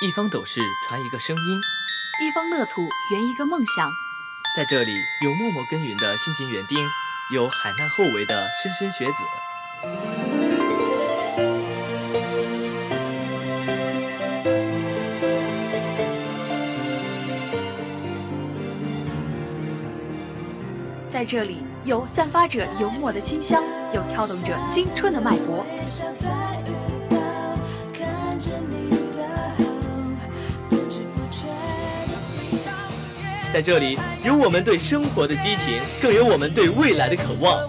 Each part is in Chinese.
一方斗士传一个声音，一方乐土圆一个梦想。在这里，有默默耕耘的辛勤园丁，有海纳后为的莘莘学子。在这里，有散发着油墨的清香，有跳动着青春的脉搏。在这里，有我们对生活的激情，更有我们对未来的渴望。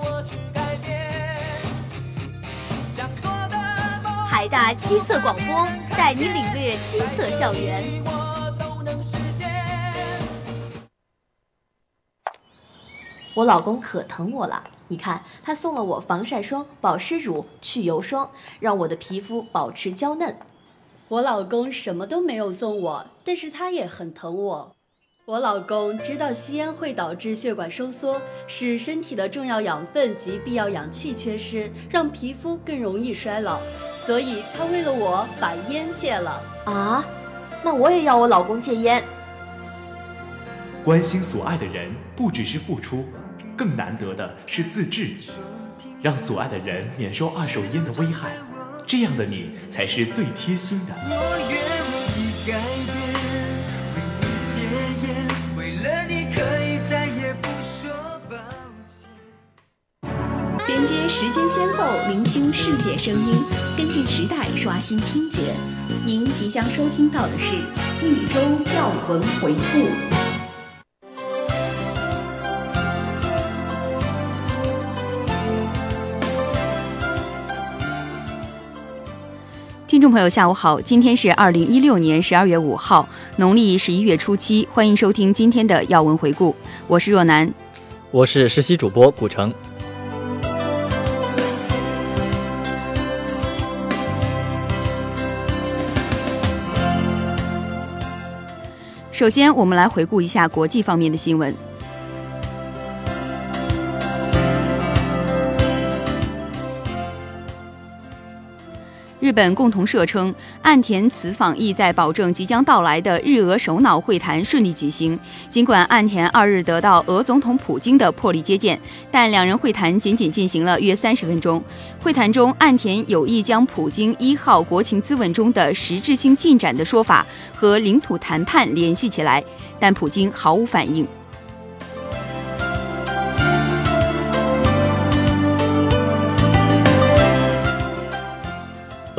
海大七色广播带你领略七色校园。我老公可疼我了，你看他送了我防晒霜、保湿乳、去油霜，让我的皮肤保持娇嫩。我老公什么都没有送我，但是他也很疼我。我老公知道吸烟会导致血管收缩，使身体的重要养分及必要氧气缺失，让皮肤更容易衰老，所以他为了我把烟戒了。啊，那我也要我老公戒烟。关心所爱的人，不只是付出。更难得的是自制，让所爱的人免受二手烟的危害，这样的你才是最贴心的。连接时间先后，聆听世界声音，跟进时代，刷新听觉。您即将收听到的是一周要闻回顾。听众朋友，下午好！今天是二零一六年十二月五号，农历十一月初七。欢迎收听今天的要闻回顾，我是若楠，我是实习主播古城。首先，我们来回顾一下国际方面的新闻。日本共同社称，岸田此访意在保证即将到来的日俄首脑会谈顺利举行。尽管岸田二日得到俄总统普京的破例接见，但两人会谈仅仅进行了约三十分钟。会谈中，岸田有意将普京一号国情咨文中的实质性进展的说法和领土谈判联系起来，但普京毫无反应。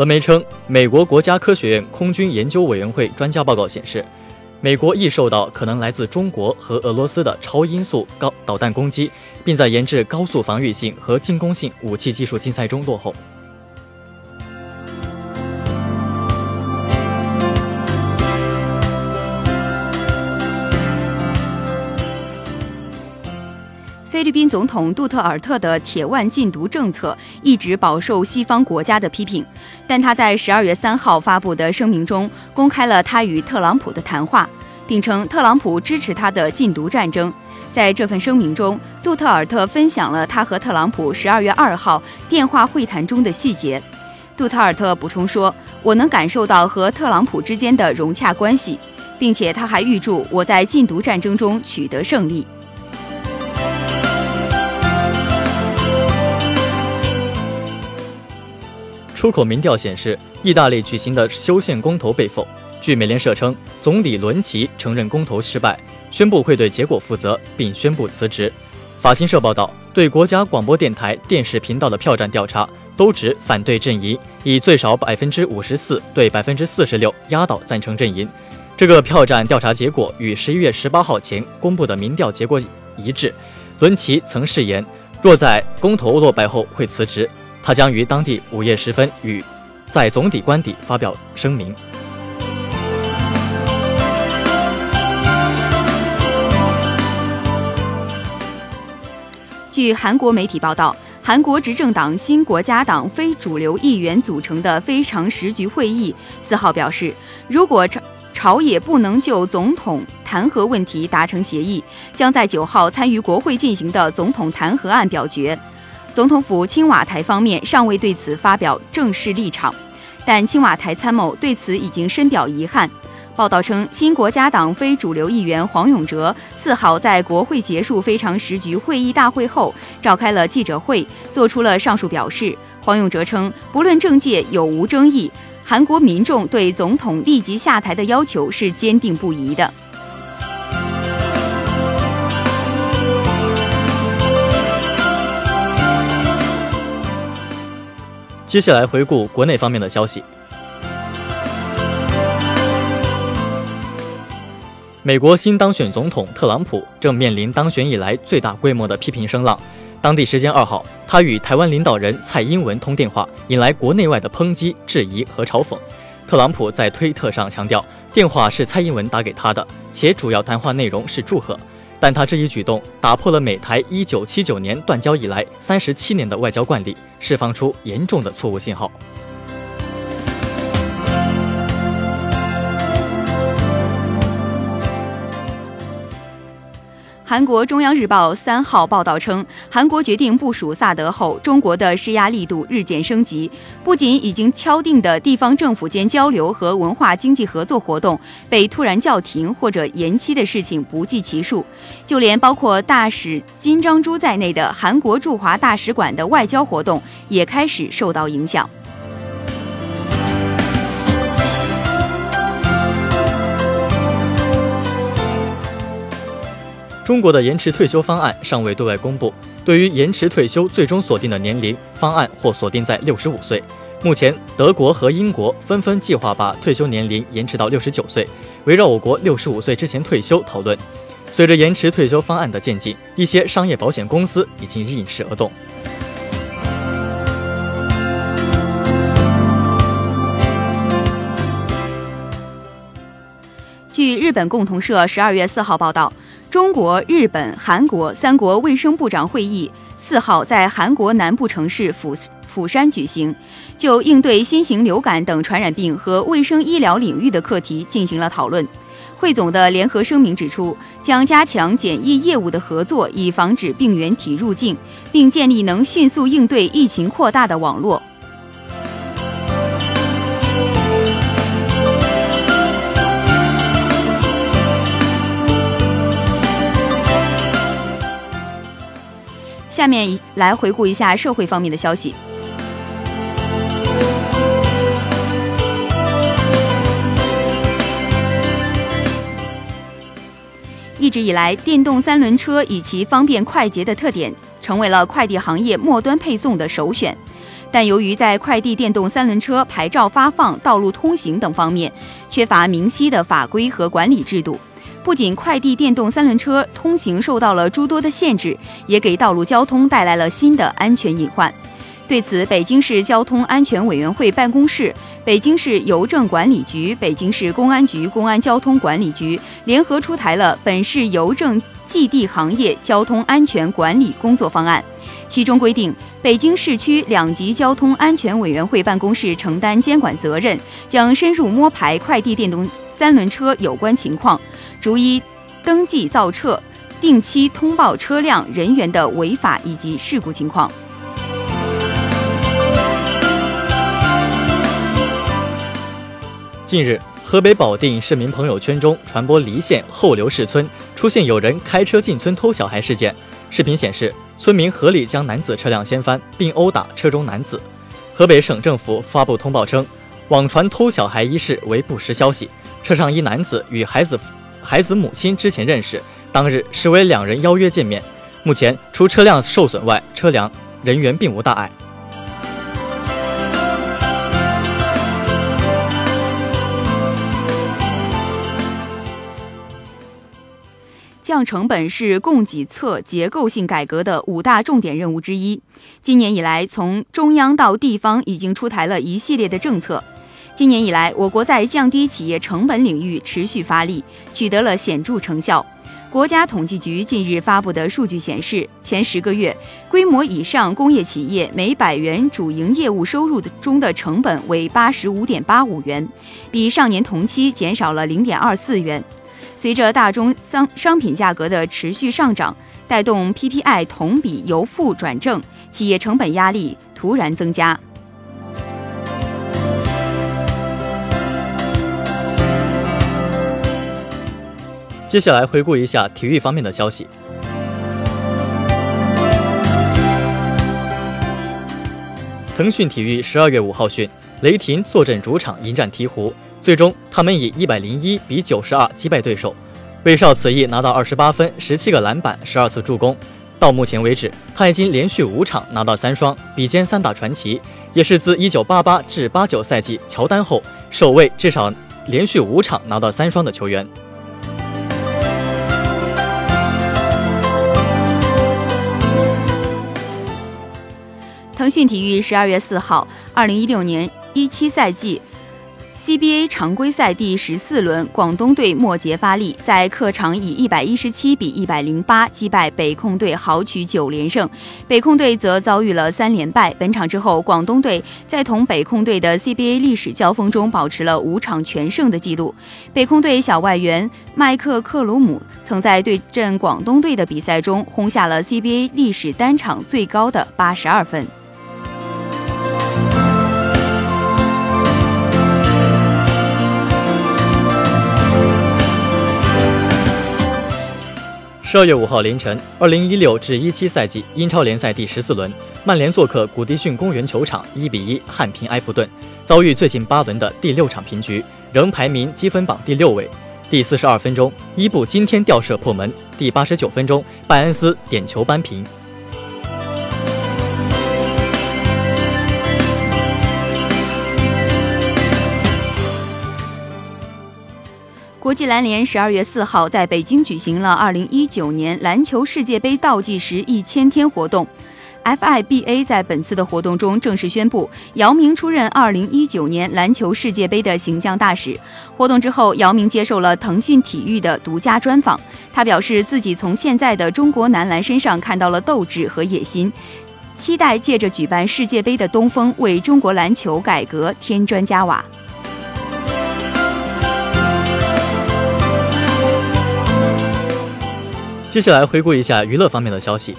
俄媒称，美国国家科学院空军研究委员会专家报告显示，美国亦受到可能来自中国和俄罗斯的超音速高导弹攻击，并在研制高速防御性和进攻性武器技术竞赛中落后。总统杜特尔特的铁腕禁毒政策一直饱受西方国家的批评，但他在十二月三号发布的声明中公开了他与特朗普的谈话，并称特朗普支持他的禁毒战争。在这份声明中，杜特尔特分享了他和特朗普十二月二号电话会谈中的细节。杜特尔特补充说：“我能感受到和特朗普之间的融洽关系，并且他还预祝我在禁毒战争中取得胜利。”出口民调显示，意大利举行的修宪公投被否。据美联社称，总理伦齐承认公投失败，宣布会对结果负责，并宣布辞职。法新社报道，对国家广播电台电视频道的票站调查都指反对阵营以最少百分之五十四对百分之四十六压倒赞成阵营。这个票站调查结果与十一月十八号前公布的民调结果一致。伦齐曾誓言，若在公投落败后会辞职。他将于当地午夜时分与在总理官邸发表声明。据韩国媒体报道，韩国执政党新国家党非主流议员组成的非常时局会议四号表示，如果朝朝野不能就总统弹劾问题达成协议，将在九号参与国会进行的总统弹劾案表决。总统府青瓦台方面尚未对此发表正式立场，但青瓦台参谋对此已经深表遗憾。报道称，新国家党非主流议员黄永哲四号在国会结束非常时局会议大会后，召开了记者会，做出了上述表示。黄永哲称，不论政界有无争议，韩国民众对总统立即下台的要求是坚定不移的。接下来回顾国内方面的消息。美国新当选总统特朗普正面临当选以来最大规模的批评声浪。当地时间二号，他与台湾领导人蔡英文通电话，引来国内外的抨击、质疑和嘲讽。特朗普在推特上强调，电话是蔡英文打给他的，且主要谈话内容是祝贺。但他这一举动打破了美台1979年断交以来37年的外交惯例，释放出严重的错误信号。韩国中央日报三号报道称，韩国决定部署萨德后，中国的施压力度日渐升级。不仅已经敲定的地方政府间交流和文化经济合作活动被突然叫停或者延期的事情不计其数，就连包括大使金章洙在内的韩国驻华大使馆的外交活动也开始受到影响。中国的延迟退休方案尚未对外公布。对于延迟退休最终锁定的年龄，方案或锁定在六十五岁。目前，德国和英国纷纷计划把退休年龄延迟到六十九岁，围绕我国六十五岁之前退休讨论。随着延迟退休方案的渐进，一些商业保险公司已经应势而动。据日本共同社十二月四号报道。中国、日本、韩国三国卫生部长会议四号在韩国南部城市釜釜山举行，就应对新型流感等传染病和卫生医疗领域的课题进行了讨论。汇总的联合声明指出，将加强检疫业务的合作，以防止病原体入境，并建立能迅速应对疫情扩大的网络。下面来回顾一下社会方面的消息。一直以来，电动三轮车以其方便快捷的特点，成为了快递行业末端配送的首选。但由于在快递电动三轮车牌照发放、道路通行等方面缺乏明晰的法规和管理制度。不仅快递电动三轮车通行受到了诸多的限制，也给道路交通带来了新的安全隐患。对此，北京市交通安全委员会办公室、北京市邮政管理局、北京市公安局公安交通管理局联合出台了本市邮政寄递行业交通安全管理工作方案，其中规定，北京市区两级交通安全委员会办公室承担监管责任，将深入摸排快递电动三轮车有关情况。逐一登记造册，定期通报车辆、人员的违法以及事故情况。近日，河北保定市民朋友圈中传播离县后流市村出现有人开车进村偷小孩事件。视频显示，村民合力将男子车辆掀翻，并殴打车中男子。河北省政府发布通报称，网传偷小孩一事为不实消息，车上一男子与孩子。孩子母亲之前认识，当日实为两人邀约见面。目前除车辆受损外，车辆人员并无大碍。降成本是供给侧结构性改革的五大重点任务之一。今年以来，从中央到地方已经出台了一系列的政策。今年以来，我国在降低企业成本领域持续发力，取得了显著成效。国家统计局近日发布的数据显示，前十个月，规模以上工业企业每百元主营业务收入的中的成本为八十五点八五元，比上年同期减少了零点二四元。随着大宗商商品价格的持续上涨，带动 PPI 同比由负转正，企业成本压力突然增加。接下来回顾一下体育方面的消息。腾讯体育十二月五号讯，雷霆坐镇主场迎战鹈鹕，最终他们以一百零一比九十二击败对手。威少此役拿到二十八分、十七个篮板、十二次助攻。到目前为止，他已经连续五场拿到三双，比肩三大传奇，也是自一九八八至八九赛季乔丹后首位至少连续五场拿到三双的球员。腾讯体育十二月四号，二零一六年一七赛季。CBA 常规赛第十四轮，广东队末节发力，在客场以一百一十七比一百零八击败北控队，豪取九连胜。北控队则遭遇了三连败。本场之后，广东队在同北控队的 CBA 历史交锋中保持了五场全胜的记录。北控队小外援麦克克鲁姆曾在对阵广东队的比赛中轰下了 CBA 历史单场最高的八十二分。十二月五号凌晨，二零一六至一七赛季英超联赛第十四轮，曼联做客古迪逊公园球场一比一憾平埃弗顿，遭遇最近八轮的第六场平局，仍排名积分榜第六位。第四十二分钟，伊布今天吊射破门；第八十九分钟，拜恩斯点球扳平。国际篮联十二月四号在北京举行了二零一九年篮球世界杯倒计时一千天活动。FIBA 在本次的活动中正式宣布，姚明出任二零一九年篮球世界杯的形象大使。活动之后，姚明接受了腾讯体育的独家专访，他表示自己从现在的中国男篮身上看到了斗志和野心，期待借着举办世界杯的东风，为中国篮球改革添砖加瓦。接下来回顾一下娱乐方面的消息。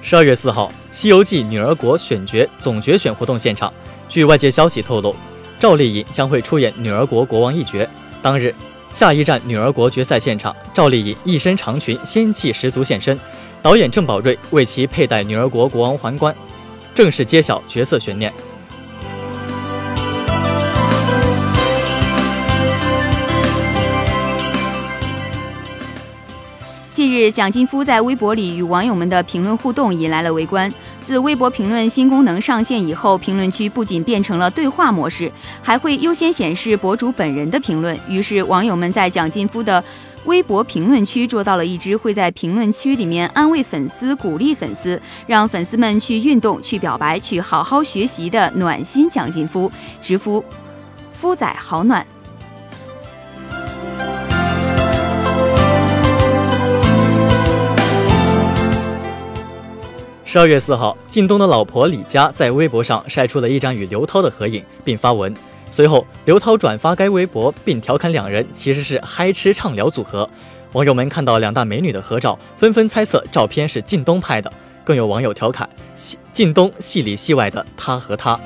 十二月四号，《西游记女儿国》选角总决选活动现场，据外界消息透露，赵丽颖将会出演女儿国国王一角。当日，下一站女儿国决赛现场，赵丽颖一身长裙，仙气十足现身，导演郑宝瑞为其佩戴女儿国国王皇冠，正式揭晓角色悬念。近日，蒋劲夫在微博里与网友们的评论互动引来了围观。自微博评论新功能上线以后，评论区不仅变成了对话模式，还会优先显示博主本人的评论。于是，网友们在蒋劲夫的微博评论区捉到了一只会在评论区里面安慰粉丝、鼓励粉丝，让粉丝们去运动、去表白、去好好学习的暖心蒋劲夫，直呼夫仔好暖。十二月四号，靳东的老婆李佳在微博上晒出了一张与刘涛的合影，并发文。随后，刘涛转发该微博，并调侃两人其实是嗨吃畅聊组合。网友们看到两大美女的合照，纷纷猜测照片是靳东拍的。更有网友调侃：靳东戏里戏外的他和她。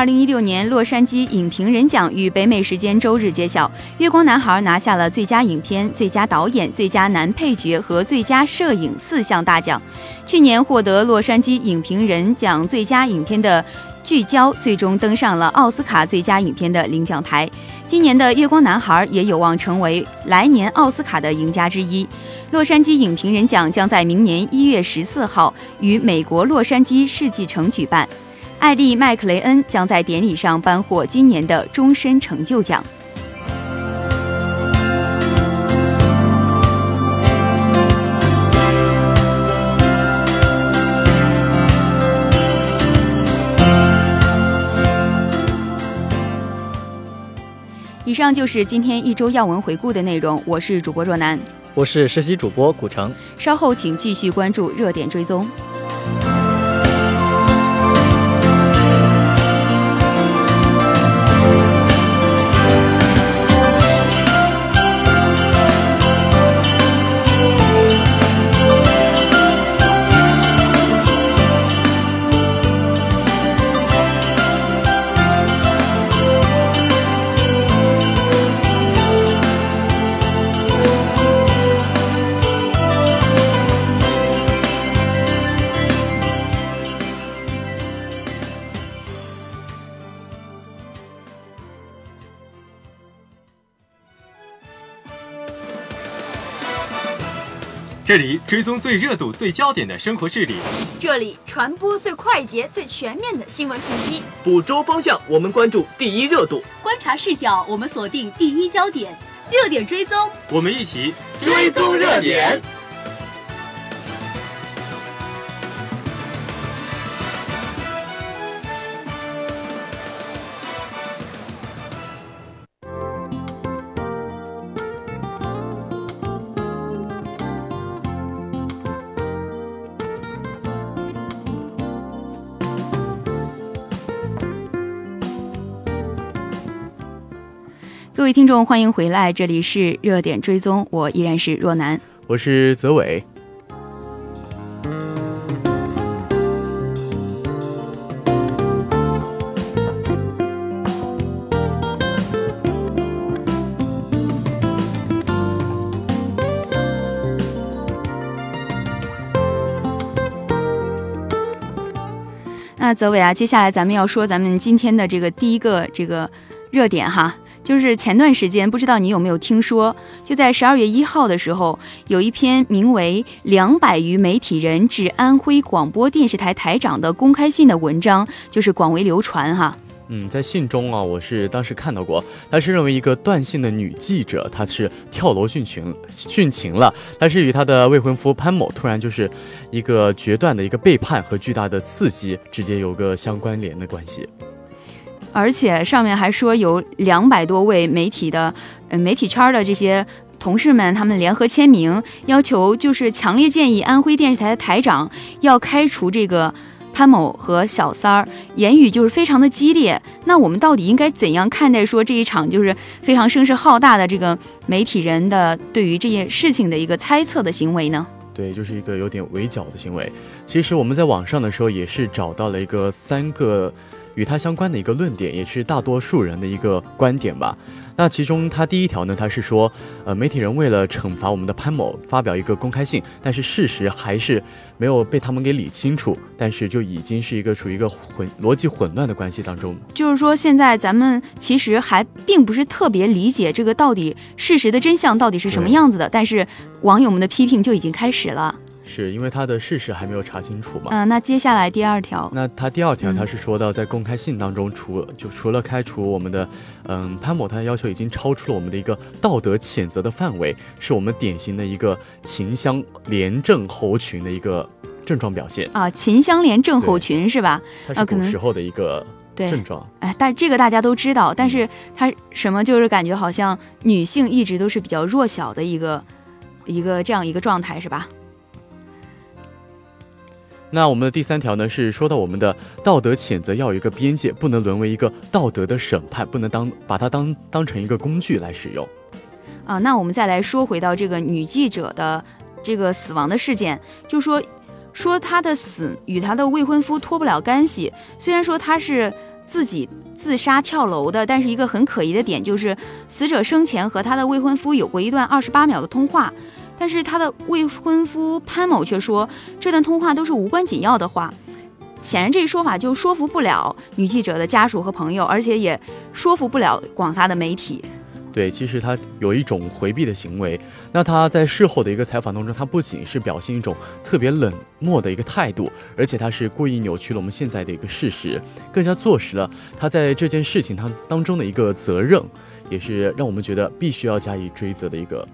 二零一六年洛杉矶影评人奖于北美时间周日揭晓，《月光男孩》拿下了最佳影片、最佳导演、最佳男配角和最佳摄影四项大奖。去年获得洛杉矶影评人奖最佳影片的《聚焦》最终登上了奥斯卡最佳影片的领奖台。今年的《月光男孩》也有望成为来年奥斯卡的赢家之一。洛杉矶影评人奖将在明年一月十四号于美国洛杉矶世纪城举办。艾丽·麦克雷恩将在典礼上颁获今年的终身成就奖。以上就是今天一周要闻回顾的内容。我是主播若楠，我是实习主播古城。稍后请继续关注热点追踪。这里追踪最热度、最焦点的生活治理，这里传播最快捷、最全面的新闻讯息。捕捉方向，我们关注第一热度；观察视角，我们锁定第一焦点。热点追踪，我们一起追踪热点。位听众，欢迎回来，这里是热点追踪，我依然是若楠，我是泽伟。那泽伟啊，接下来咱们要说咱们今天的这个第一个这个热点哈。就是前段时间，不知道你有没有听说，就在十二月一号的时候，有一篇名为《两百余媒体人致安徽广播电视台台长的公开信》的文章，就是广为流传哈。嗯，在信中啊，我是当时看到过，他是认为一个断信的女记者，她是跳楼殉情殉情了，她是与她的未婚夫潘某突然就是一个决断的一个背叛和巨大的刺激，直接有个相关联的关系。而且上面还说有两百多位媒体的，呃，媒体圈的这些同事们，他们联合签名，要求就是强烈建议安徽电视台的台长要开除这个潘某和小三儿，言语就是非常的激烈。那我们到底应该怎样看待说这一场就是非常声势浩大的这个媒体人的对于这件事情的一个猜测的行为呢？对，就是一个有点围剿的行为。其实我们在网上的时候也是找到了一个三个。与他相关的一个论点，也是大多数人的一个观点吧。那其中他第一条呢，他是说，呃，媒体人为了惩罚我们的潘某，发表一个公开信，但是事实还是没有被他们给理清楚，但是就已经是一个处于一个混逻辑混乱的关系当中。就是说，现在咱们其实还并不是特别理解这个到底事实的真相到底是什么样子的，但是网友们的批评就已经开始了。是因为他的事实还没有查清楚嘛？嗯，那接下来第二条，那他第二条他是说到，在公开信当中，除就除了开除我们的，嗯，潘某，他的要求已经超出了我们的一个道德谴责的范围，是我们典型的一个秦香廉政猴群的一个症状表现啊，秦香廉症候群是吧？它是古时候的一个症状。哎，但这个大家都知道，但是他什么就是感觉好像女性一直都是比较弱小的一个一个这样一个状态是吧？那我们的第三条呢，是说到我们的道德谴责要有一个边界，不能沦为一个道德的审判，不能当把它当当成一个工具来使用。啊，那我们再来说回到这个女记者的这个死亡的事件，就说说她的死与她的未婚夫脱不了干系。虽然说她是自己自杀跳楼的，但是一个很可疑的点就是，死者生前和她的未婚夫有过一段二十八秒的通话。但是他的未婚夫潘某却说，这段通话都是无关紧要的话，显然这一说法就说服不了女记者的家属和朋友，而且也说服不了广大的媒体。对，其实他有一种回避的行为。那他在事后的一个采访当中，他不仅是表现一种特别冷漠的一个态度，而且他是故意扭曲了我们现在的一个事实，更加坐实了他在这件事情他当中的一个责任，也是让我们觉得必须要加以追责的一个。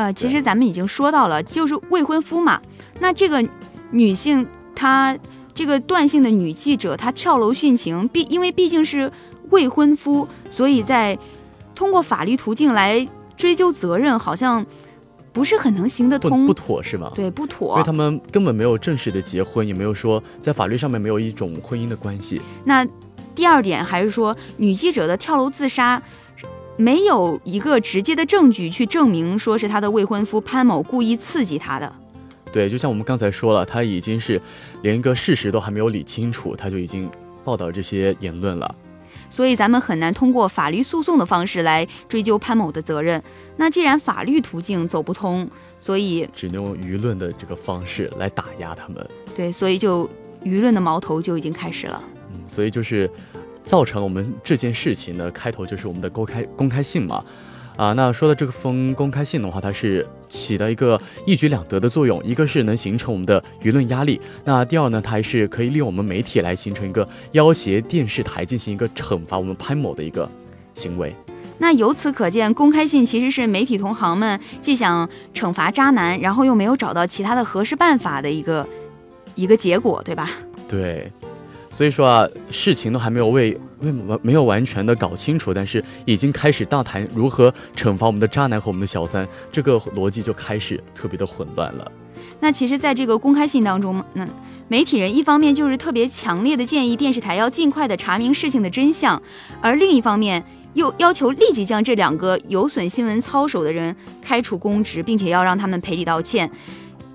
呃，其实咱们已经说到了，就是未婚夫嘛。那这个女性，她这个断性的女记者，她跳楼殉情，毕因为毕竟是未婚夫，所以在通过法律途径来追究责任，好像不是很能行得通，不妥是吧？对，不妥，因为他们根本没有正式的结婚，也没有说在法律上面没有一种婚姻的关系。那第二点还是说，女记者的跳楼自杀。没有一个直接的证据去证明说是他的未婚夫潘某故意刺激他的。对，就像我们刚才说了，他已经是连一个事实都还没有理清楚，他就已经报道这些言论了。所以咱们很难通过法律诉讼的方式来追究潘某的责任。那既然法律途径走不通，所以只能用舆论的这个方式来打压他们。对，所以就舆论的矛头就已经开始了。嗯，所以就是。造成我们这件事情的开头就是我们的公开公开信嘛，啊，那说到这封公开信的话，它是起到一个一举两得的作用，一个是能形成我们的舆论压力，那第二呢，它还是可以利用我们媒体来形成一个要挟电视台进行一个惩罚我们潘某的一个行为。那由此可见，公开信其实是媒体同行们既想惩罚渣男，然后又没有找到其他的合适办法的一个一个结果，对吧？对，所以说啊，事情都还没有为为完没有完全的搞清楚，但是已经开始大谈如何惩罚我们的渣男和我们的小三，这个逻辑就开始特别的混乱了。那其实，在这个公开信当中，那媒体人一方面就是特别强烈的建议电视台要尽快的查明事情的真相，而另一方面。又要求立即将这两个有损新闻操守的人开除公职，并且要让他们赔礼道歉。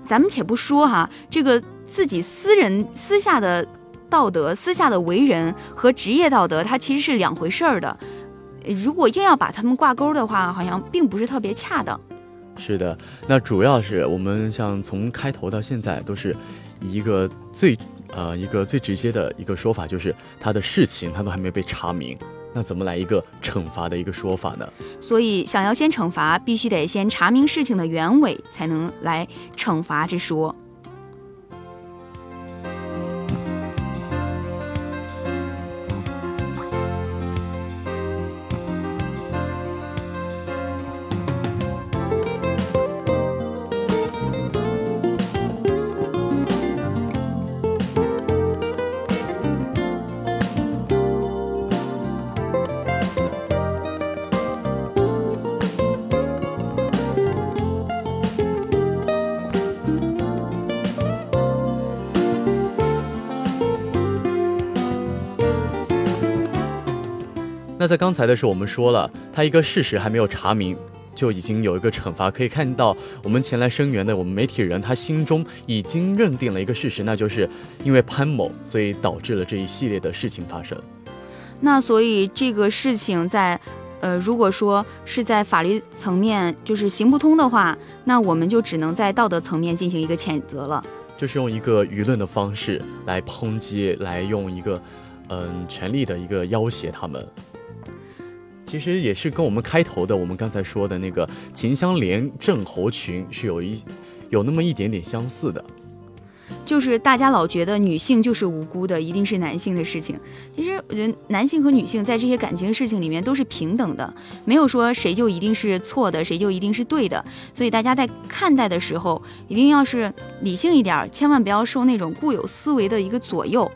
咱们且不说哈，这个自己私人私下的道德、私下的为人和职业道德，它其实是两回事儿的。如果硬要把他们挂钩的话，好像并不是特别恰当。是的，那主要是我们像从开头到现在，都是一个最呃一个最直接的一个说法，就是他的事情他都还没被查明。那怎么来一个惩罚的一个说法呢？所以，想要先惩罚，必须得先查明事情的原委，才能来惩罚之说。那在刚才的时候，我们说了，他一个事实还没有查明，就已经有一个惩罚。可以看到，我们前来声援的我们媒体人，他心中已经认定了一个事实，那就是因为潘某，所以导致了这一系列的事情发生。那所以这个事情在，呃，如果说是在法律层面就是行不通的话，那我们就只能在道德层面进行一个谴责了，就是用一个舆论的方式来抨击，来用一个，嗯，权力的一个要挟他们。其实也是跟我们开头的，我们刚才说的那个秦香莲郑侯群是有一有那么一点点相似的，就是大家老觉得女性就是无辜的，一定是男性的事情。其实我觉得男性和女性在这些感情事情里面都是平等的，没有说谁就一定是错的，谁就一定是对的。所以大家在看待的时候，一定要是理性一点，千万不要受那种固有思维的一个左右。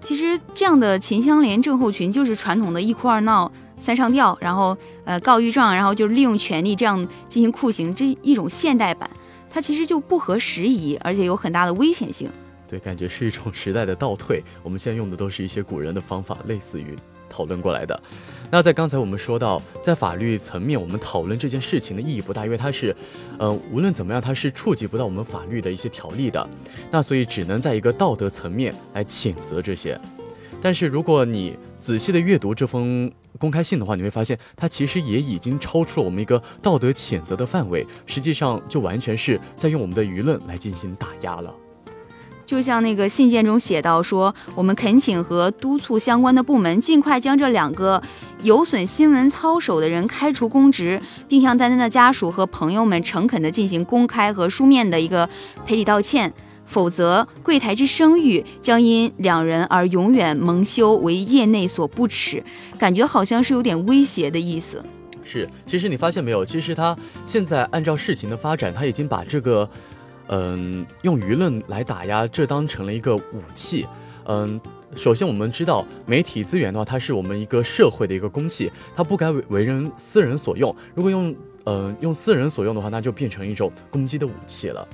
其实这样的秦香莲郑后群就是传统的一哭二闹。三上吊，然后呃告御状，然后就利用权力这样进行酷刑，这一种现代版，它其实就不合时宜，而且有很大的危险性。对，感觉是一种时代的倒退。我们现在用的都是一些古人的方法，类似于讨论过来的。那在刚才我们说到，在法律层面，我们讨论这件事情的意义不大，因为它是，呃，无论怎么样，它是触及不到我们法律的一些条例的。那所以只能在一个道德层面来谴责这些。但是如果你仔细的阅读这封公开信的话，你会发现它其实也已经超出了我们一个道德谴责的范围，实际上就完全是在用我们的舆论来进行打压了。就像那个信件中写到说，我们恳请和督促相关的部门尽快将这两个有损新闻操守的人开除公职，并向丹丹的家属和朋友们诚恳地进行公开和书面的一个赔礼道歉。否则，柜台之声誉将因两人而永远蒙羞，为业内所不耻。感觉好像是有点威胁的意思。是，其实你发现没有？其实他现在按照事情的发展，他已经把这个，嗯，用舆论来打压，这当成了一个武器。嗯，首先我们知道，媒体资源的话，它是我们一个社会的一个公器，它不该为为人私人所用。如果用，嗯，用私人所用的话，那就变成一种攻击的武器了。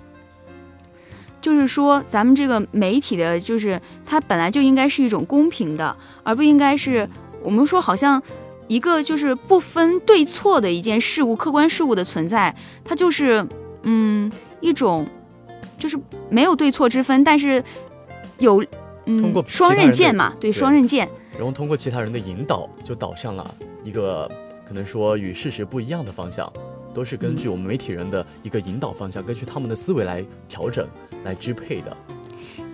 就是说，咱们这个媒体的，就是它本来就应该是一种公平的，而不应该是我们说好像一个就是不分对错的一件事物，客观事物的存在，它就是嗯一种就是没有对错之分，但是有嗯双刃剑嘛，对双刃剑，然后通过其他人的引导，就导向了一个可能说与事实不一样的方向，都是根据我们媒体人的一个引导方向，根据他们的思维来调整。来支配的，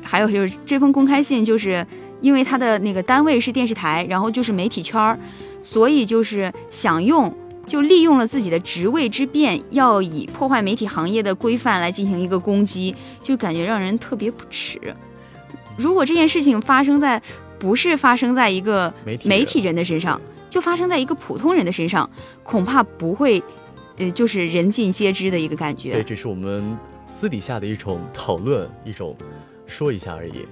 还有就是这封公开信，就是因为他的那个单位是电视台，然后就是媒体圈儿，所以就是想用就利用了自己的职位之便，要以破坏媒体行业的规范来进行一个攻击，就感觉让人特别不耻。如果这件事情发生在不是发生在一个媒体人的身上，就发生在一个普通人的身上，恐怕不会，呃，就是人尽皆知的一个感觉。对，这是我们私底下的一种讨论，一种说一下而已。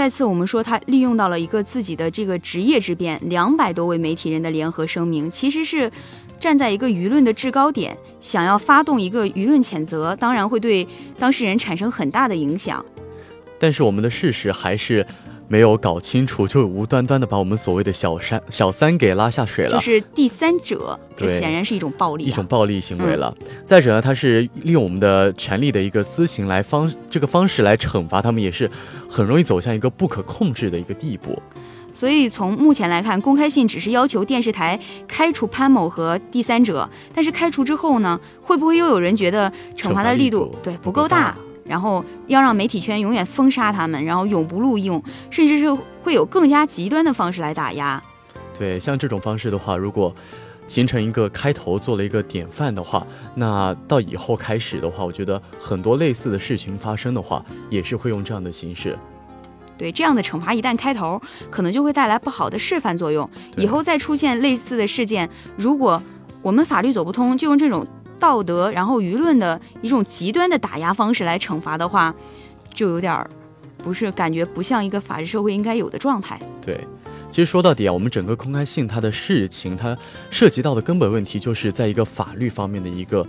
再次，我们说他利用到了一个自己的这个职业之便，两百多位媒体人的联合声明，其实是站在一个舆论的制高点，想要发动一个舆论谴责，当然会对当事人产生很大的影响。但是我们的事实还是。没有搞清楚，就无端端的把我们所谓的小三小三给拉下水了，就是第三者，这显然是一种暴力，一种暴力行为了。再者呢，他是利用我们的权力的一个私刑来方这个方式来惩罚他们，也是很容易走向一个不可控制的一个地步。所以从目前来看，公开信只是要求电视台开除潘某和第三者，但是开除之后呢，会不会又有人觉得惩罚的力度对不够大？然后要让媒体圈永远封杀他们，然后永不录用，甚至是会有更加极端的方式来打压。对，像这种方式的话，如果形成一个开头，做了一个典范的话，那到以后开始的话，我觉得很多类似的事情发生的话，也是会用这样的形式。对，这样的惩罚一旦开头，可能就会带来不好的示范作用。以后再出现类似的事件，如果我们法律走不通，就用这种。道德，然后舆论的一种极端的打压方式来惩罚的话，就有点儿不是感觉不像一个法治社会应该有的状态。对，其实说到底啊，我们整个公开信它的事情，它涉及到的根本问题就是在一个法律方面的一个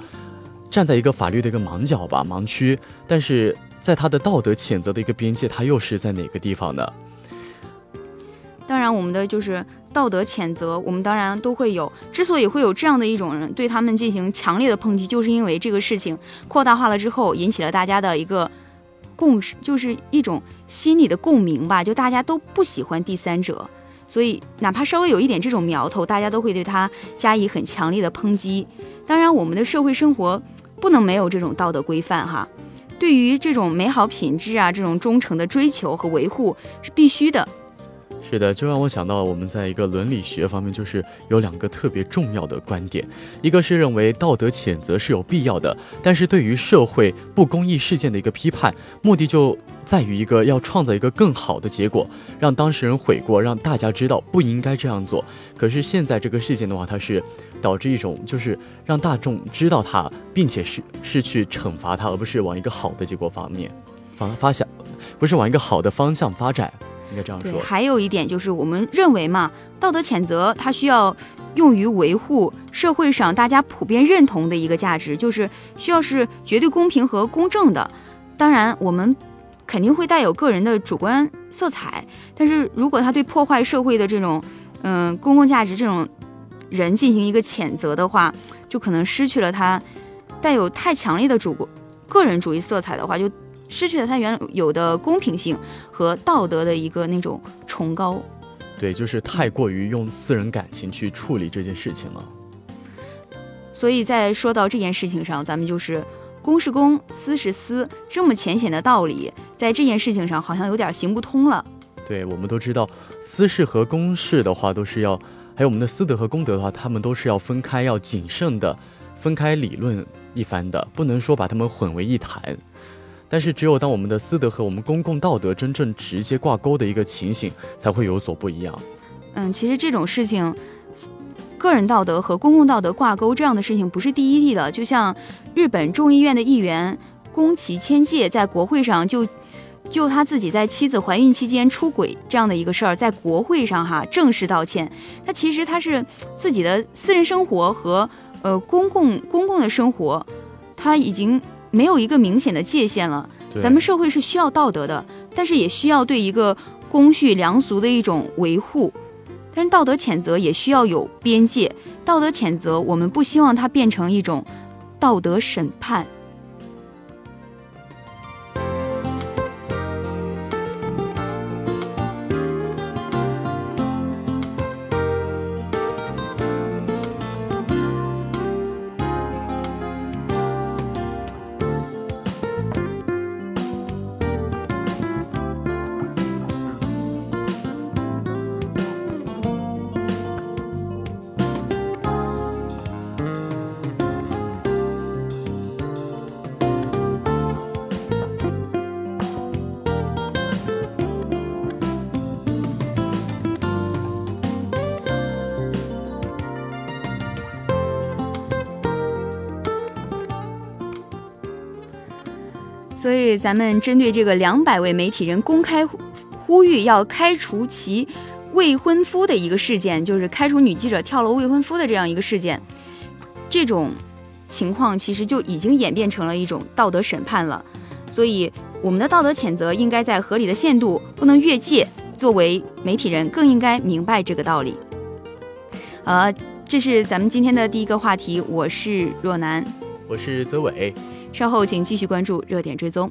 站在一个法律的一个盲角吧，盲区。但是在它的道德谴责的一个边界，它又是在哪个地方呢？当然，我们的就是道德谴责，我们当然都会有。之所以会有这样的一种人对他们进行强烈的抨击，就是因为这个事情扩大化了之后，引起了大家的一个共识，就是一种心理的共鸣吧。就大家都不喜欢第三者，所以哪怕稍微有一点这种苗头，大家都会对他加以很强烈的抨击。当然，我们的社会生活不能没有这种道德规范哈。对于这种美好品质啊，这种忠诚的追求和维护是必须的。是的，就让我想到我们在一个伦理学方面，就是有两个特别重要的观点，一个是认为道德谴责是有必要的，但是对于社会不公义事件的一个批判，目的就在于一个要创造一个更好的结果，让当事人悔过，让大家知道不应该这样做。可是现在这个事件的话，它是导致一种就是让大众知道它，并且是是去惩罚它，而不是往一个好的结果方面发发想，不是往一个好的方向发展。应该这样说。还有一点就是，我们认为嘛，道德谴责它需要用于维护社会上大家普遍认同的一个价值，就是需要是绝对公平和公正的。当然，我们肯定会带有个人的主观色彩，但是如果他对破坏社会的这种嗯公共价值这种人进行一个谴责的话，就可能失去了他带有太强烈的主个人主义色彩的话，就。失去了它原有的公平性和道德的一个那种崇高，对，就是太过于用私人感情去处理这件事情了。所以在说到这件事情上，咱们就是公是公，私是私，这么浅显的道理，在这件事情上好像有点行不通了。对，我们都知道，私事和公事的话，都是要，还有我们的私德和公德的话，他们都是要分开，要谨慎的分开理论一番的，不能说把他们混为一谈。但是，只有当我们的私德和我们公共道德真正直接挂钩的一个情形，才会有所不一样。嗯，其实这种事情，个人道德和公共道德挂钩这样的事情不是第一例了。就像日本众议院的议员宫崎千介在国会上就就他自己在妻子怀孕期间出轨这样的一个事儿，在国会上哈正式道歉。他其实他是自己的私人生活和呃公共公共的生活，他已经。没有一个明显的界限了，咱们社会是需要道德的，但是也需要对一个公序良俗的一种维护。但是道德谴责也需要有边界，道德谴责我们不希望它变成一种道德审判。所以，咱们针对这个两百位媒体人公开呼吁要开除其未婚夫的一个事件，就是开除女记者跳楼未婚夫的这样一个事件，这种情况其实就已经演变成了一种道德审判了。所以，我们的道德谴责应该在合理的限度，不能越界。作为媒体人，更应该明白这个道理。呃，这是咱们今天的第一个话题。我是若楠，我是泽伟。稍后请继续关注热点追踪。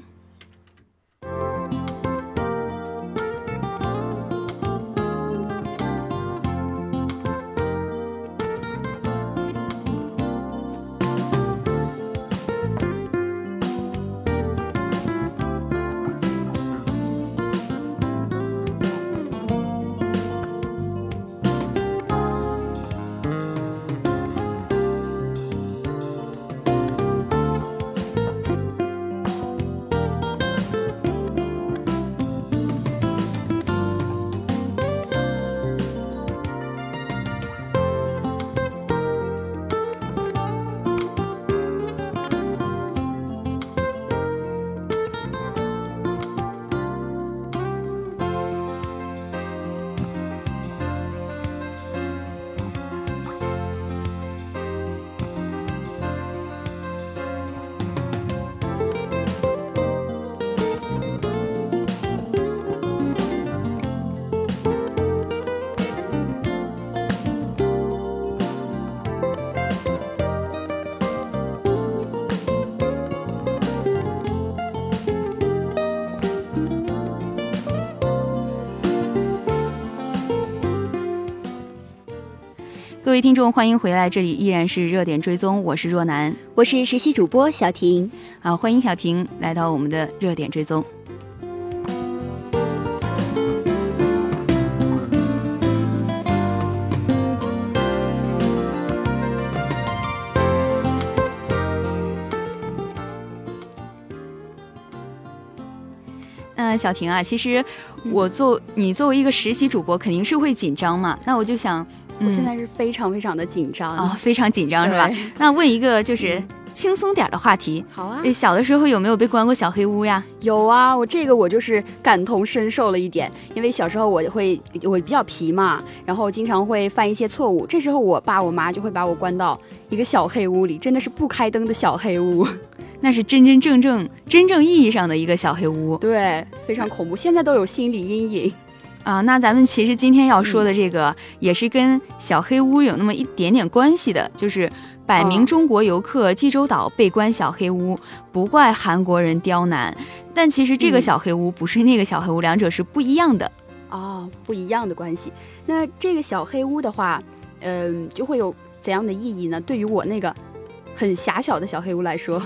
位听众，欢迎回来，这里依然是热点追踪，我是若楠，我是实习主播小婷，啊，欢迎小婷来到我们的热点追踪。那，小婷啊，其实我做你作为一个实习主播，肯定是会紧张嘛，那我就想。我现在是非常非常的紧张啊，非常紧张是吧？那问一个就是轻松点的话题。好啊。小的时候有没有被关过小黑屋呀？有啊，我这个我就是感同身受了一点，因为小时候我会我比较皮嘛，然后经常会犯一些错误，这时候我爸我妈就会把我关到一个小黑屋里，真的是不开灯的小黑屋，那是真真正正真正意义上的一个小黑屋。对，非常恐怖，现在都有心理阴影。啊，那咱们其实今天要说的这个也是跟小黑屋有那么一点点关系的，就是百名中国游客济州岛被关小黑屋，不怪韩国人刁难。但其实这个小黑屋不是那个小黑屋，两者是不一样的。哦，不一样的关系。那这个小黑屋的话，嗯，就会有怎样的意义呢？对于我那个很狭小的小黑屋来说。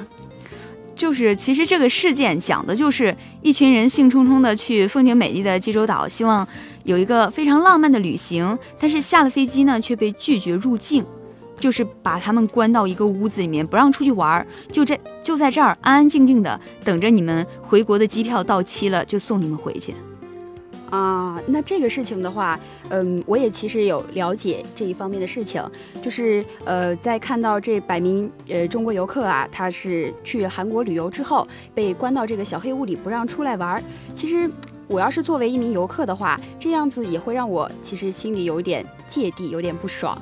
就是，其实这个事件讲的就是一群人兴冲冲的去风景美丽的济州岛，希望有一个非常浪漫的旅行。但是下了飞机呢，却被拒绝入境，就是把他们关到一个屋子里面，不让出去玩儿，就这就在这儿安安静静的等着你们回国的机票到期了，就送你们回去。啊，那这个事情的话，嗯，我也其实有了解这一方面的事情，就是呃，在看到这百名呃中国游客啊，他是去韩国旅游之后被关到这个小黑屋里不让出来玩儿。其实我要是作为一名游客的话，这样子也会让我其实心里有点芥蒂，有点不爽。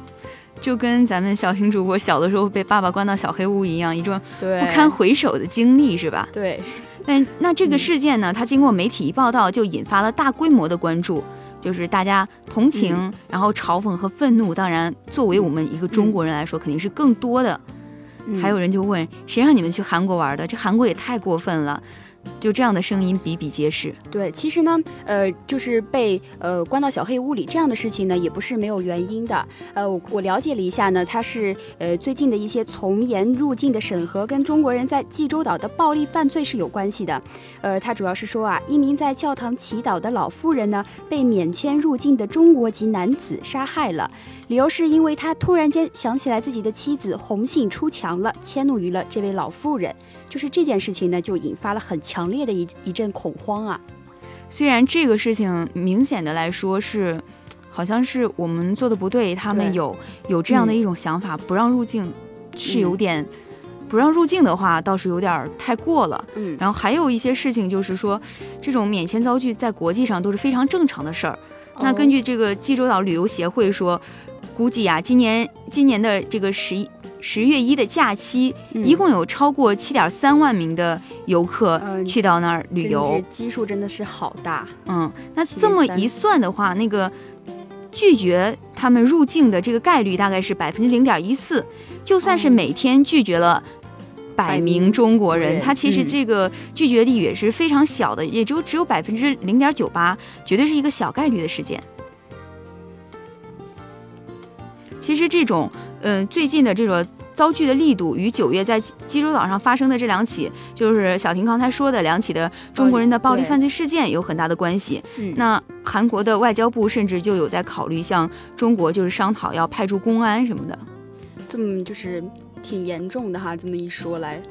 就跟咱们小婷主播小的时候被爸爸关到小黑屋一样，一段对不堪回首的经历，是吧？对。但那这个事件呢，它经过媒体一报道，就引发了大规模的关注，就是大家同情，嗯然后嘲讽和愤怒。当然，作为我们一个中国人来说，肯定是更多的。嗯还有人就问，谁让你们去韩国玩的？这韩国也太过分了。就这样的声音比比皆是。对，其实呢，呃，就是被呃关到小黑屋里这样的事情呢，也不是没有原因的。呃，我我了解了一下呢，它是呃最近的一些从严入境的审核跟中国人在济州岛的暴力犯罪是有关系的。呃，它主要是说啊，一名在教堂祈祷的老妇人呢，被免签入境的中国籍男子杀害了，理由是因为他突然间想起来自己的妻子红杏出墙了，迁怒于了这位老妇人。就是这件事情呢，就引发了很强烈的一一阵恐慌啊。虽然这个事情明显的来说是，好像是我们做的不对，他们有有这样的一种想法，不让入境是有点，不让入境的话倒是有点太过了。嗯，然后还有一些事情就是说，这种免签遭拒在国际上都是非常正常的事儿。那根据这个济州岛旅游协会说，估计啊，今年今年的这个十一。十月一的假期，嗯一共有超过七点三万名的游客嗯去到那儿旅游，这基数真的是好大。嗯，那这么一算的话，那个拒绝他们入境的这个概率大概是百分之零点一四。就算是每天拒绝了百名中国人，他其实这个拒绝率也是非常小的，也就只有百分之零点九八，绝对是一个小概率的事件。其实这种，嗯、呃，最近的这个遭拒的力度与九月在济州岛上发生的这两起，就是小婷刚才说的两起的中国人的暴力犯罪事件有很大的关系。嗯，那韩国的外交部甚至就有在考虑向中国就是商讨要派驻公安什么的。这么就是挺严重的哈，这么一说来。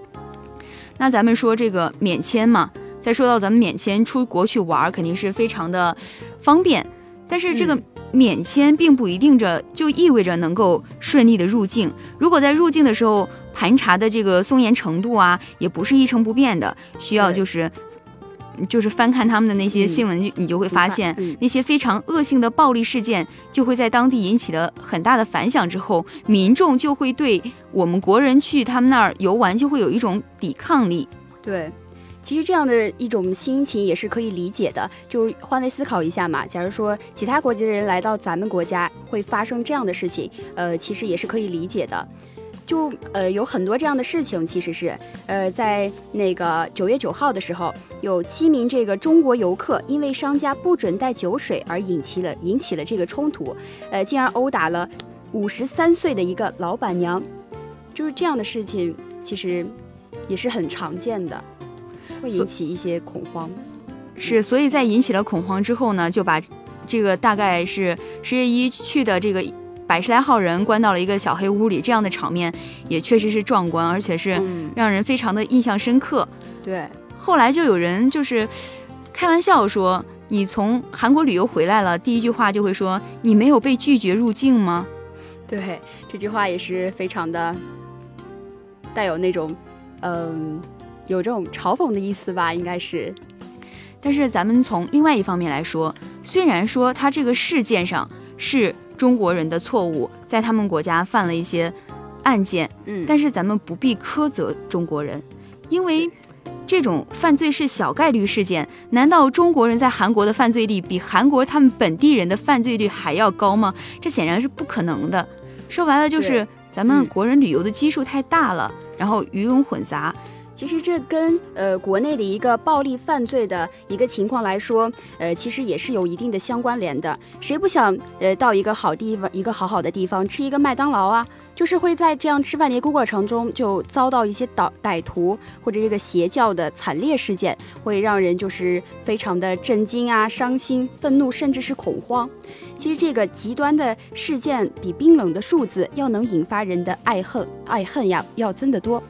那咱们说这个免签嘛，再说到咱们免签出国去玩，肯定是非常的方便，但是这个、嗯。免签并不一定着就意味着能够顺利的入境。如果在入境的时候盘查的这个松严程度啊，也不是一成不变的，需要就是就是翻看他们的那些新闻，嗯、你就会发现、嗯、那些非常恶性的暴力事件就会在当地引起了很大的反响。之后，民众就会对我们国人去他们那儿游玩就会有一种抵抗力。对。其实这样的一种心情也是可以理解的，就换位思考一下嘛。假如说其他国家的人来到咱们国家会发生这样的事情，呃，其实也是可以理解的。就呃有很多这样的事情，其实是呃在那个九月九号的时候，有七名这个中国游客因为商家不准带酒水而引起了引起了这个冲突，呃，进而殴打了五十三岁的一个老板娘。就是这样的事情，其实也是很常见的。会引起一些恐慌，是，所以在引起了恐慌之后呢，就把这个大概是十月一去的这个百十来号人关到了一个小黑屋里，这样的场面也确实是壮观，而且是让人非常的印象深刻。嗯、对，后来就有人就是开玩笑说，你从韩国旅游回来了，第一句话就会说你没有被拒绝入境吗？对，这句话也是非常的带有那种嗯。有这种嘲讽的意思吧，应该是。但是咱们从另外一方面来说，虽然说他这个事件上是中国人的错误，在他们国家犯了一些案件，嗯，但是咱们不必苛责中国人，因为这种犯罪是小概率事件。难道中国人在韩国的犯罪率比韩国他们本地人的犯罪率还要高吗？这显然是不可能的。说白了就是咱们国人旅游的基数太大了，嗯、然后鱼龙混杂。其实这跟呃国内的一个暴力犯罪的一个情况来说，呃，其实也是有一定的相关联的。谁不想呃到一个好地方，一个好好的地方吃一个麦当劳啊？就是会在这样吃饭的一个过程中，就遭到一些歹歹徒或者这个邪教的惨烈事件，会让人就是非常的震惊啊、伤心、愤怒，甚至是恐慌。其实这个极端的事件比冰冷的数字要能引发人的爱恨爱恨呀要增得多。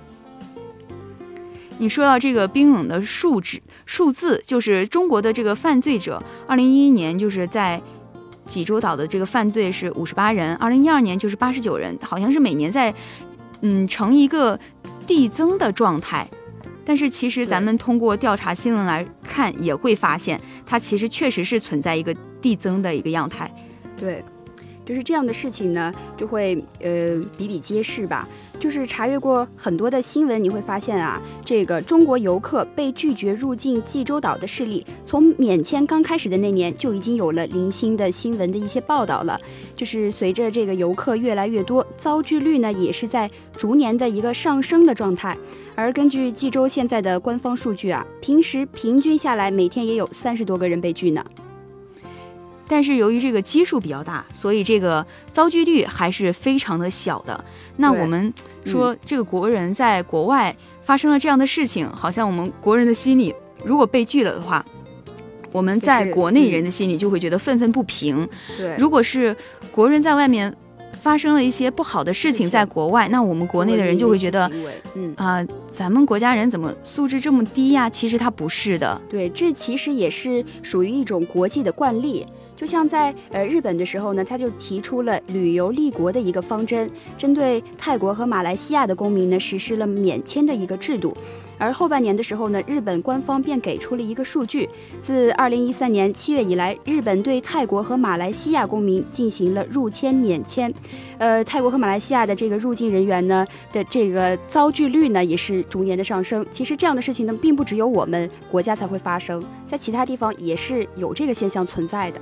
你说到这个冰冷的数值数字，就是中国的这个犯罪者，二零一一年就是在济州岛的这个犯罪是五十八人，二零一二年就是八十九人，好像是每年在嗯呈一个递增的状态。但是其实咱们通过调查新闻来看，也会发现它其实确实是存在一个递增的一个样态。对。就是这样的事情呢，就会呃比比皆是吧。就是查阅过很多的新闻，你会发现啊，这个中国游客被拒绝入境济州岛的事例，从免签刚开始的那年就已经有了零星的新闻的一些报道了。就是随着这个游客越来越多，遭拒率呢也是在逐年的一个上升的状态。而根据济州现在的官方数据啊，平时平均下来每天也有三十多个人被拒呢。但是由于这个基数比较大，所以这个遭拒率还是非常的小的。那我们说，这个国人在国外发生了这样的事情，好像我们国人的心里，如果被拒了的话，我们在国内人的心里就会觉得愤愤不平。对，如果是国人在外面发生了一些不好的事情，在国外，那我们国内的人就会觉得，嗯啊，咱们国家人怎么素质这么低呀？其实他不是的。对，这其实也是属于一种国际的惯例。就像在呃日本的时候呢，他就提出了旅游立国的一个方针，针对泰国和马来西亚的公民呢实施了免签的一个制度。而后半年的时候呢，日本官方便给出了一个数据：自二零一三年七月以来，日本对泰国和马来西亚公民进行了入签免签。呃，泰国和马来西亚的这个入境人员呢的这个遭拒率呢也是逐年的上升。其实这样的事情呢，并不只有我们国家才会发生，在其他地方也是有这个现象存在的。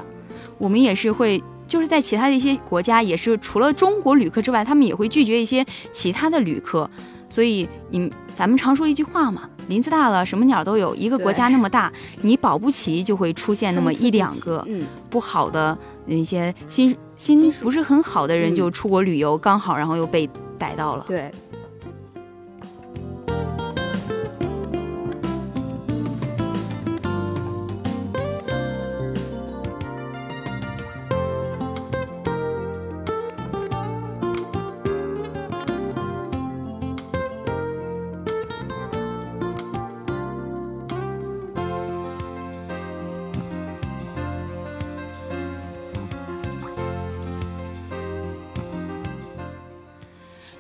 我们也是会，就是在其他的一些国家，也是除了中国旅客之外，他们也会拒绝一些其他的旅客。所以，你咱们常说一句话嘛，林子大了，什么鸟都有。一个国家那么大，你保不齐就会出现那么一两个不好的那些心心不是很好的人，就出国旅游，刚好然后又被逮到了。对。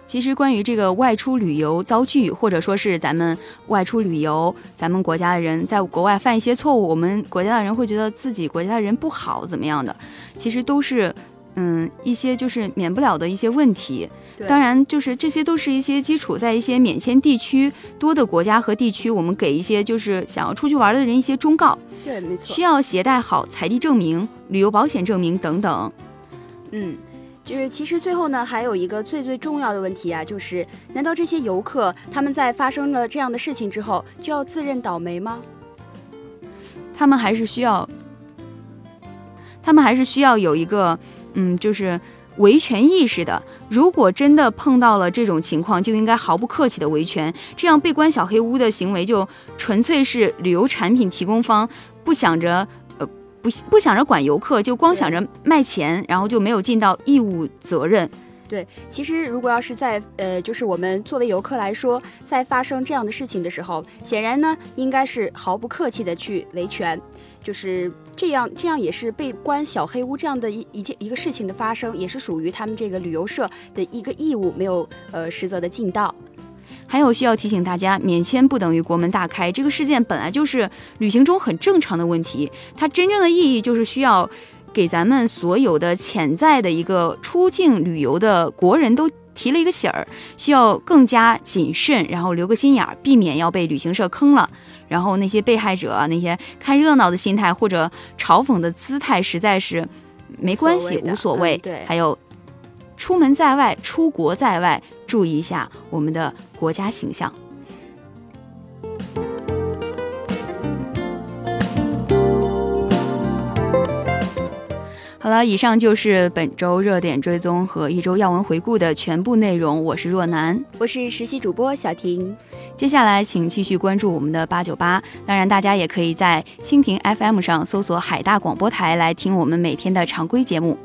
其实，关于这个外出旅游遭拒，或者说是咱们外出旅游，咱们国家的人在国外犯一些错误，我们国家的人会觉得自己国家的人不好，怎么样的？其实都是，嗯，一些就是免不了的一些问题。当然，就是这些都是一些基础，在一些免签地区多的国家和地区，我们给一些就是想要出去玩的人一些忠告。对，没错。需要携带好财力证明、旅游保险证明等等。嗯。就是其实最后呢，还有一个最最重要的问题啊，就是难道这些游客他们在发生了这样的事情之后就要自认倒霉吗？他们还是需要，他们还是需要有一个嗯，就是维权意识的。如果真的碰到了这种情况，就应该毫不客气的维权。这样被关小黑屋的行为就纯粹是旅游产品提供方不想着。不不想着管游客，就光想着卖钱，然后就没有尽到义务责任。对，其实如果要是在呃，就是我们作为游客来说，在发生这样的事情的时候，显然呢，应该是毫不客气的去维权。就是这样，这样也是被关小黑屋这样的一一件一个事情的发生，也是属于他们这个旅游社的一个义务，没有呃实则的尽到。还有需要提醒大家，免签不等于国门大开。这个事件本来就是旅行中很正常的问题，它真正的意义就是需要给咱们所有的潜在的一个出境旅游的国人都提了一个醒儿，需要更加谨慎，然后留个心眼儿，避免要被旅行社坑了。然后那些被害者那些看热闹的心态或者嘲讽的姿态，实在是没关系，无所谓。对，还有出门在外、出国在外。注意一下我们的国家形象。好了，以上就是本周热点追踪和一周要闻回顾的全部内容。我是若楠，我是实习主播小婷。接下来，请继续关注我们的八九八。当然，大家也可以在蜻蜓 FM 上搜索海大广播台来听我们每天的常规节目。